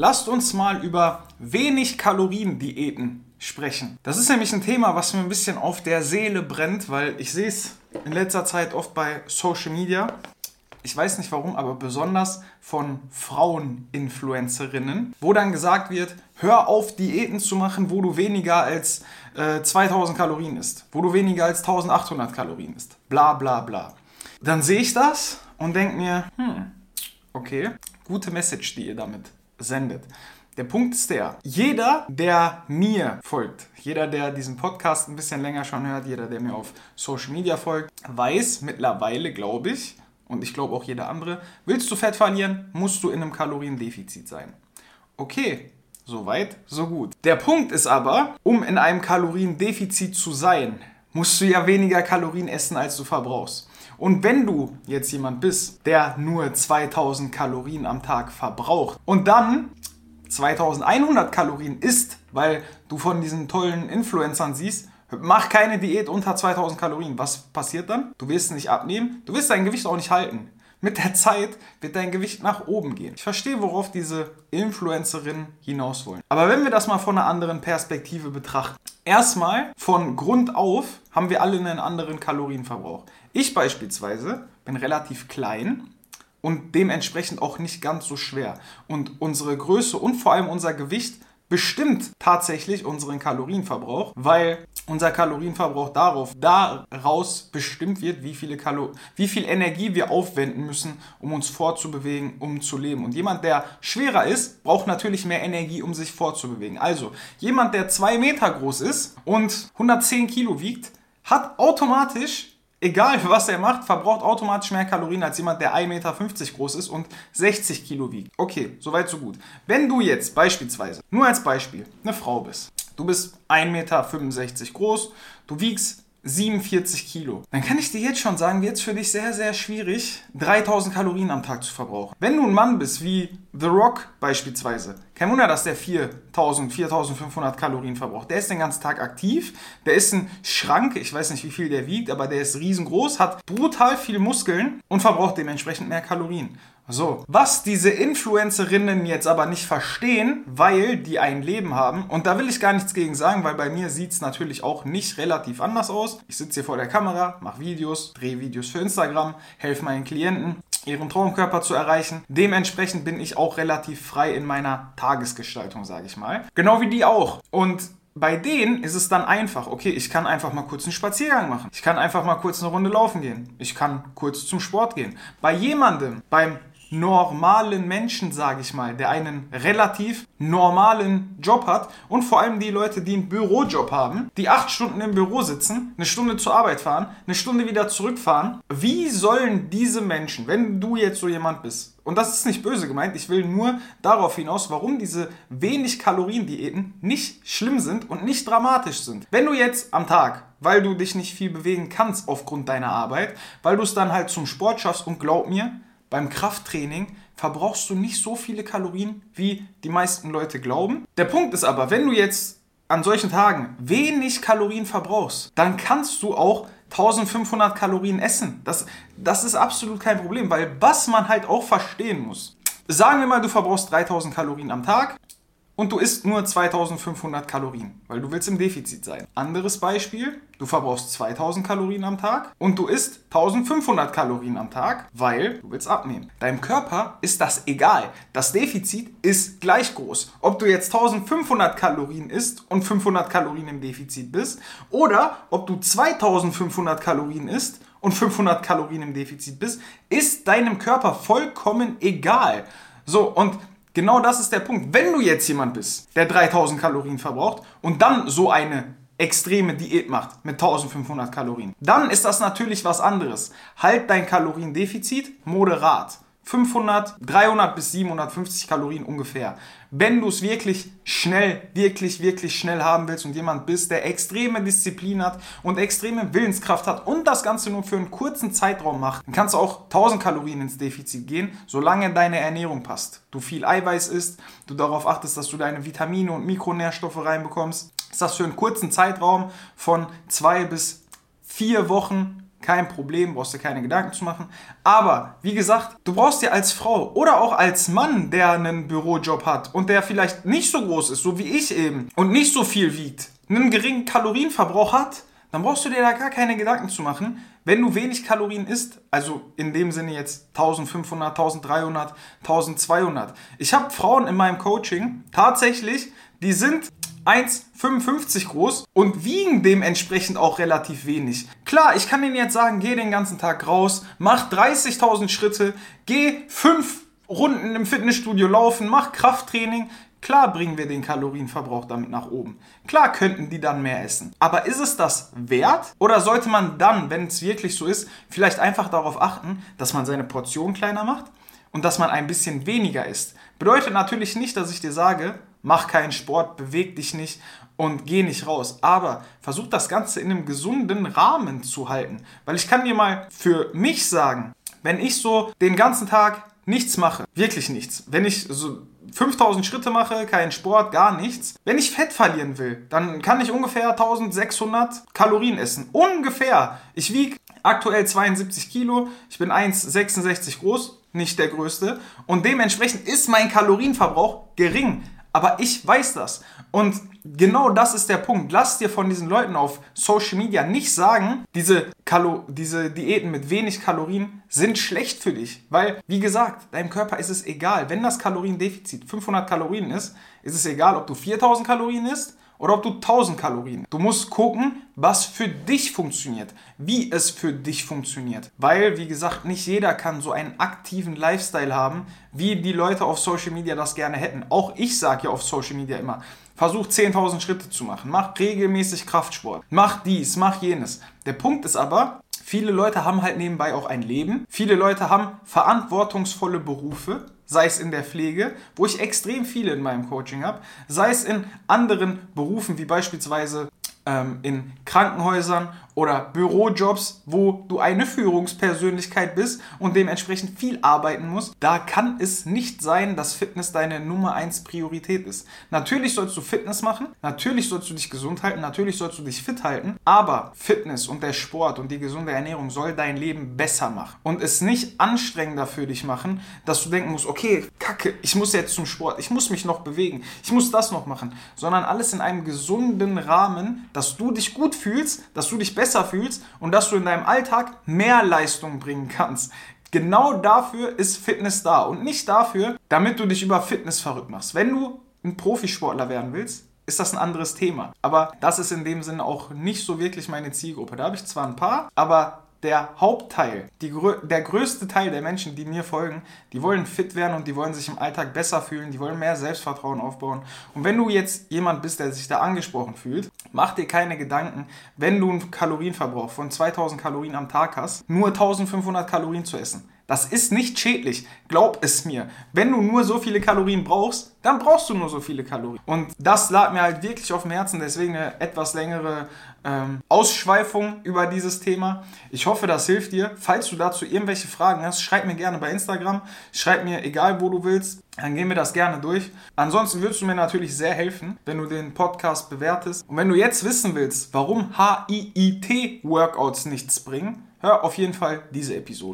lasst uns mal über wenig Kalorien-Diäten sprechen. Das ist nämlich ein Thema, was mir ein bisschen auf der Seele brennt, weil ich sehe es in letzter Zeit oft bei Social Media. Ich weiß nicht warum, aber besonders von Frauen-Influencerinnen, wo dann gesagt wird, hör auf Diäten zu machen, wo du weniger als äh, 2000 Kalorien isst, wo du weniger als 1800 Kalorien isst, bla bla bla. Dann sehe ich das und denke mir, hm, okay, gute Message, die ihr damit sendet. Der Punkt ist der, jeder, der mir folgt, jeder, der diesen Podcast ein bisschen länger schon hört, jeder, der mir auf Social Media folgt, weiß mittlerweile, glaube ich, und ich glaube auch jeder andere, willst du Fett verlieren, musst du in einem Kaloriendefizit sein. Okay, soweit, so gut. Der Punkt ist aber, um in einem Kaloriendefizit zu sein, musst du ja weniger Kalorien essen, als du verbrauchst. Und wenn du jetzt jemand bist, der nur 2000 Kalorien am Tag verbraucht und dann 2100 Kalorien isst, weil du von diesen tollen Influencern siehst, mach keine Diät unter 2000 Kalorien. Was passiert dann? Du wirst nicht abnehmen, du wirst dein Gewicht auch nicht halten. Mit der Zeit wird dein Gewicht nach oben gehen. Ich verstehe, worauf diese Influencerinnen hinaus wollen. Aber wenn wir das mal von einer anderen Perspektive betrachten. Erstmal, von Grund auf haben wir alle einen anderen Kalorienverbrauch. Ich beispielsweise bin relativ klein und dementsprechend auch nicht ganz so schwer. Und unsere Größe und vor allem unser Gewicht bestimmt tatsächlich unseren Kalorienverbrauch, weil unser Kalorienverbrauch darauf, daraus bestimmt wird, wie, viele Kalo wie viel Energie wir aufwenden müssen, um uns fortzubewegen, um zu leben. Und jemand, der schwerer ist, braucht natürlich mehr Energie, um sich fortzubewegen. Also, jemand, der zwei Meter groß ist und 110 Kilo wiegt, hat automatisch egal was er macht, verbraucht automatisch mehr Kalorien als jemand, der 1,50 Meter groß ist und 60 Kilo wiegt. Okay, soweit so gut. Wenn du jetzt beispielsweise, nur als Beispiel, eine Frau bist, du bist 1,65 Meter groß, du wiegst 47 Kilo. Dann kann ich dir jetzt schon sagen, wird es für dich sehr, sehr schwierig, 3000 Kalorien am Tag zu verbrauchen. Wenn du ein Mann bist, wie The Rock beispielsweise, kein Wunder, dass der 4000, 4500 Kalorien verbraucht. Der ist den ganzen Tag aktiv, der ist ein Schrank, ich weiß nicht, wie viel der wiegt, aber der ist riesengroß, hat brutal viele Muskeln und verbraucht dementsprechend mehr Kalorien. So, was diese Influencerinnen jetzt aber nicht verstehen, weil die ein Leben haben, und da will ich gar nichts gegen sagen, weil bei mir sieht es natürlich auch nicht relativ anders aus. Ich sitze hier vor der Kamera, mache Videos, drehe Videos für Instagram, helfe meinen Klienten, ihren Traumkörper zu erreichen. Dementsprechend bin ich auch relativ frei in meiner Tagesgestaltung, sage ich mal. Genau wie die auch. Und bei denen ist es dann einfach, okay, ich kann einfach mal kurz einen Spaziergang machen. Ich kann einfach mal kurz eine Runde laufen gehen. Ich kann kurz zum Sport gehen. Bei jemandem, beim normalen Menschen, sage ich mal, der einen relativ normalen Job hat und vor allem die Leute, die einen Bürojob haben, die acht Stunden im Büro sitzen, eine Stunde zur Arbeit fahren, eine Stunde wieder zurückfahren. Wie sollen diese Menschen, wenn du jetzt so jemand bist, und das ist nicht böse gemeint, ich will nur darauf hinaus, warum diese wenig Kalorien-Diäten nicht schlimm sind und nicht dramatisch sind. Wenn du jetzt am Tag, weil du dich nicht viel bewegen kannst aufgrund deiner Arbeit, weil du es dann halt zum Sport schaffst und glaub mir, beim Krafttraining verbrauchst du nicht so viele Kalorien, wie die meisten Leute glauben. Der Punkt ist aber, wenn du jetzt an solchen Tagen wenig Kalorien verbrauchst, dann kannst du auch 1500 Kalorien essen. Das, das ist absolut kein Problem, weil was man halt auch verstehen muss. Sagen wir mal, du verbrauchst 3000 Kalorien am Tag und du isst nur 2500 Kalorien, weil du willst im Defizit sein. Anderes Beispiel, du verbrauchst 2000 Kalorien am Tag und du isst 1500 Kalorien am Tag, weil du willst abnehmen. Deinem Körper ist das egal. Das Defizit ist gleich groß. Ob du jetzt 1500 Kalorien isst und 500 Kalorien im Defizit bist oder ob du 2500 Kalorien isst und 500 Kalorien im Defizit bist, ist deinem Körper vollkommen egal. So, und Genau das ist der Punkt. Wenn du jetzt jemand bist, der 3000 Kalorien verbraucht und dann so eine extreme Diät macht mit 1500 Kalorien, dann ist das natürlich was anderes. Halt dein Kaloriendefizit moderat. 500, 300 bis 750 Kalorien ungefähr. Wenn du es wirklich schnell, wirklich, wirklich schnell haben willst und jemand bist, der extreme Disziplin hat und extreme Willenskraft hat und das Ganze nur für einen kurzen Zeitraum macht, dann kannst du auch 1000 Kalorien ins Defizit gehen, solange deine Ernährung passt. Du viel Eiweiß isst, du darauf achtest, dass du deine Vitamine und Mikronährstoffe reinbekommst. Ist das für einen kurzen Zeitraum von zwei bis vier Wochen kein Problem, brauchst dir keine Gedanken zu machen. Aber wie gesagt, du brauchst dir als Frau oder auch als Mann, der einen Bürojob hat und der vielleicht nicht so groß ist, so wie ich eben, und nicht so viel wiegt, einen geringen Kalorienverbrauch hat, dann brauchst du dir da gar keine Gedanken zu machen. Wenn du wenig Kalorien isst, also in dem Sinne jetzt 1500, 1300, 1200. Ich habe Frauen in meinem Coaching tatsächlich, die sind 1,55 groß und wiegen dementsprechend auch relativ wenig. Klar, ich kann Ihnen jetzt sagen, geh den ganzen Tag raus, mach 30.000 Schritte, geh 5 Runden im Fitnessstudio laufen, mach Krafttraining. Klar bringen wir den Kalorienverbrauch damit nach oben. Klar könnten die dann mehr essen. Aber ist es das wert? Oder sollte man dann, wenn es wirklich so ist, vielleicht einfach darauf achten, dass man seine Portion kleiner macht und dass man ein bisschen weniger isst? Bedeutet natürlich nicht, dass ich dir sage, mach keinen Sport, beweg dich nicht und geh nicht raus. Aber versuch das Ganze in einem gesunden Rahmen zu halten. Weil ich kann dir mal für mich sagen, wenn ich so den ganzen Tag nichts mache, wirklich nichts, wenn ich so 5000 Schritte mache, keinen Sport, gar nichts. Wenn ich Fett verlieren will, dann kann ich ungefähr 1600 Kalorien essen. Ungefähr. Ich wiege aktuell 72 Kilo, ich bin 1,66 groß, nicht der größte. Und dementsprechend ist mein Kalorienverbrauch gering. Aber ich weiß das. Und genau das ist der Punkt. Lass dir von diesen Leuten auf Social Media nicht sagen, diese, Kalo diese Diäten mit wenig Kalorien sind schlecht für dich. Weil, wie gesagt, deinem Körper ist es egal. Wenn das Kaloriendefizit 500 Kalorien ist, ist es egal, ob du 4000 Kalorien isst oder ob du 1000 Kalorien. Du musst gucken, was für dich funktioniert, wie es für dich funktioniert. Weil, wie gesagt, nicht jeder kann so einen aktiven Lifestyle haben, wie die Leute auf Social Media das gerne hätten. Auch ich sage ja auf Social Media immer, versuch 10.000 Schritte zu machen, mach regelmäßig Kraftsport, mach dies, mach jenes. Der Punkt ist aber, Viele Leute haben halt nebenbei auch ein Leben. Viele Leute haben verantwortungsvolle Berufe sei es in der Pflege, wo ich extrem viele in meinem Coaching habe, sei es in anderen Berufen wie beispielsweise ähm, in Krankenhäusern oder Bürojobs, wo du eine Führungspersönlichkeit bist und dementsprechend viel arbeiten musst, da kann es nicht sein, dass Fitness deine Nummer 1 Priorität ist. Natürlich sollst du Fitness machen, natürlich sollst du dich gesund halten, natürlich sollst du dich fit halten, aber Fitness und der Sport und die gesunde Ernährung soll dein Leben besser machen und es nicht anstrengender für dich machen, dass du denken musst, okay, kacke, ich muss jetzt zum Sport, ich muss mich noch bewegen, ich muss das noch machen, sondern alles in einem gesunden Rahmen, dass du dich gut fühlst, dass du dich besser fühlst und dass du in deinem Alltag mehr Leistung bringen kannst. Genau dafür ist Fitness da und nicht dafür, damit du dich über Fitness verrückt machst. Wenn du ein Profisportler werden willst, ist das ein anderes Thema. Aber das ist in dem Sinne auch nicht so wirklich meine Zielgruppe. Da habe ich zwar ein paar, aber der Hauptteil, die, der größte Teil der Menschen, die mir folgen, die wollen fit werden und die wollen sich im Alltag besser fühlen, die wollen mehr Selbstvertrauen aufbauen. Und wenn du jetzt jemand bist, der sich da angesprochen fühlt, mach dir keine Gedanken, wenn du einen Kalorienverbrauch von 2000 Kalorien am Tag hast, nur 1500 Kalorien zu essen. Das ist nicht schädlich, glaub es mir. Wenn du nur so viele Kalorien brauchst, dann brauchst du nur so viele Kalorien. Und das lag mir halt wirklich auf dem Herzen, deswegen eine etwas längere ähm, Ausschweifung über dieses Thema. Ich hoffe, das hilft dir. Falls du dazu irgendwelche Fragen hast, schreib mir gerne bei Instagram, schreib mir egal wo du willst, dann gehen wir das gerne durch. Ansonsten würdest du mir natürlich sehr helfen, wenn du den Podcast bewertest. Und wenn du jetzt wissen willst, warum HIIT-Workouts nichts bringen, hör auf jeden Fall diese Episode.